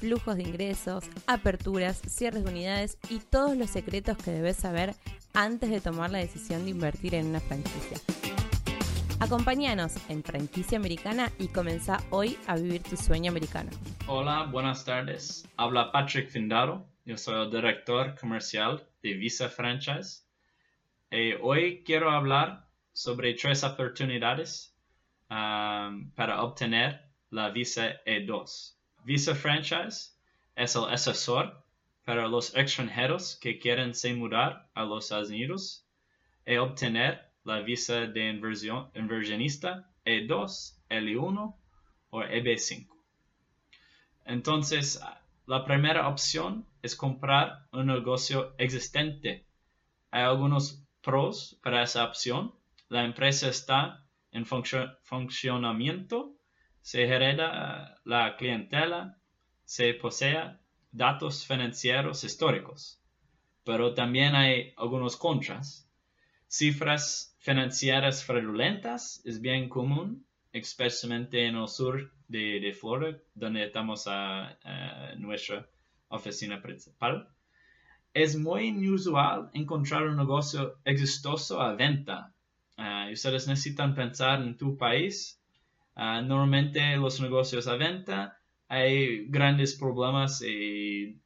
flujos de ingresos, aperturas, cierres de unidades y todos los secretos que debes saber antes de tomar la decisión de invertir en una franquicia. Acompáñanos en Franquicia Americana y comenzá hoy a vivir tu sueño americano. Hola, buenas tardes. Habla Patrick Findaro. Yo soy el director comercial de Visa Franchise. Eh, hoy quiero hablar sobre tres oportunidades um, para obtener la Visa E2. Visa Franchise es el asesor para los extranjeros que quieren se mudar a los Estados Unidos y obtener la visa de inversionista E2, L1 o EB5. Entonces, la primera opción es comprar un negocio existente. Hay algunos pros para esa opción. La empresa está en funcionamiento se hereda la clientela, se posee datos financieros históricos, pero también hay algunos contras. Cifras financieras fraudulentas es bien común, especialmente en el sur de, Florida, donde estamos a, nuestra oficina principal. Es muy inusual encontrar un negocio exitoso a venta. Uh, ustedes necesitan pensar en tu país Ah, normalmente los negocios a venta hay grandes problemas y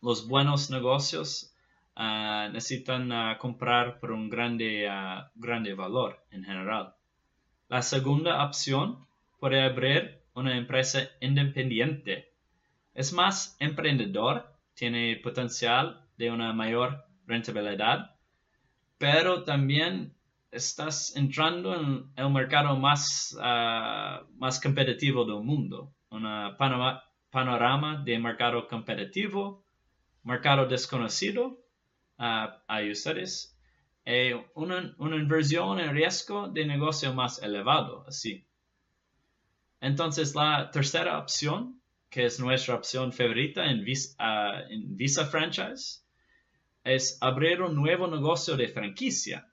los buenos negocios ah, necesitan ah, comprar por un grande, grande valor en general. La segunda opción puede abrir una empresa independiente. Es más emprendedor, tiene potencial de una mayor rentabilidad, pero también estás entrando en el mercado más, ah, más competitivo del mundo. Un panorama de mercado competitivo, mercado desconocido a ustedes, y una, una, inversión en riesgo de negocio más elevado, así. Entonces, la tercera opción, que es nuestra opción favorita en ah, en Visa Franchise, es abrir un nuevo negocio de franquicia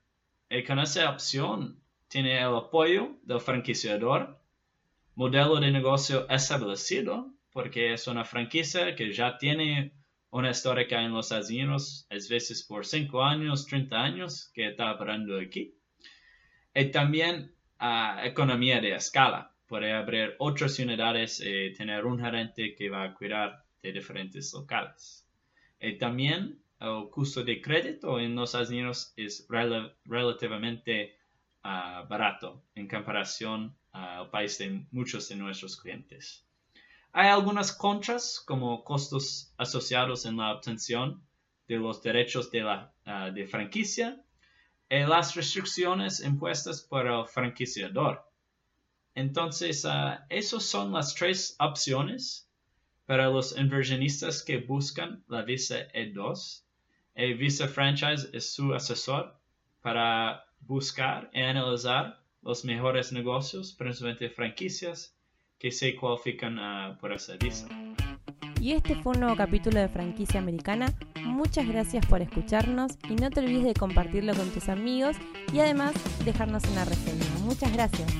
y con esa opción tiene el apoyo del franquiciador, modelo de negocio establecido, porque es una franquicia que ya tiene una histórica en los Estados es veces por 5 años, 30 años que está operando aquí. Y también uh, economía de escala. Puede abrir otras unidades y tener un gerente que va a cuidar de diferentes locales. Y también el costo de crédito en los Estados Unidos es relativamente ah, barato en comparación al país de muchos de nuestros clientes. Hay algunas contras como costos asociados en la obtención de los derechos de, la, ah, de franquicia y las restricciones impuestas por el franquiciador. Entonces, uh, esas son las tres opciones para los inversionistas que buscan la visa E2 el Visa Franchise es su asesor para buscar y analizar los mejores negocios, principalmente franquicias, que se cualifican uh, por esa visa. Y este fue un nuevo capítulo de Franquicia Americana. Muchas gracias por escucharnos y no te olvides de compartirlo con tus amigos y además dejarnos una reseña. Muchas gracias.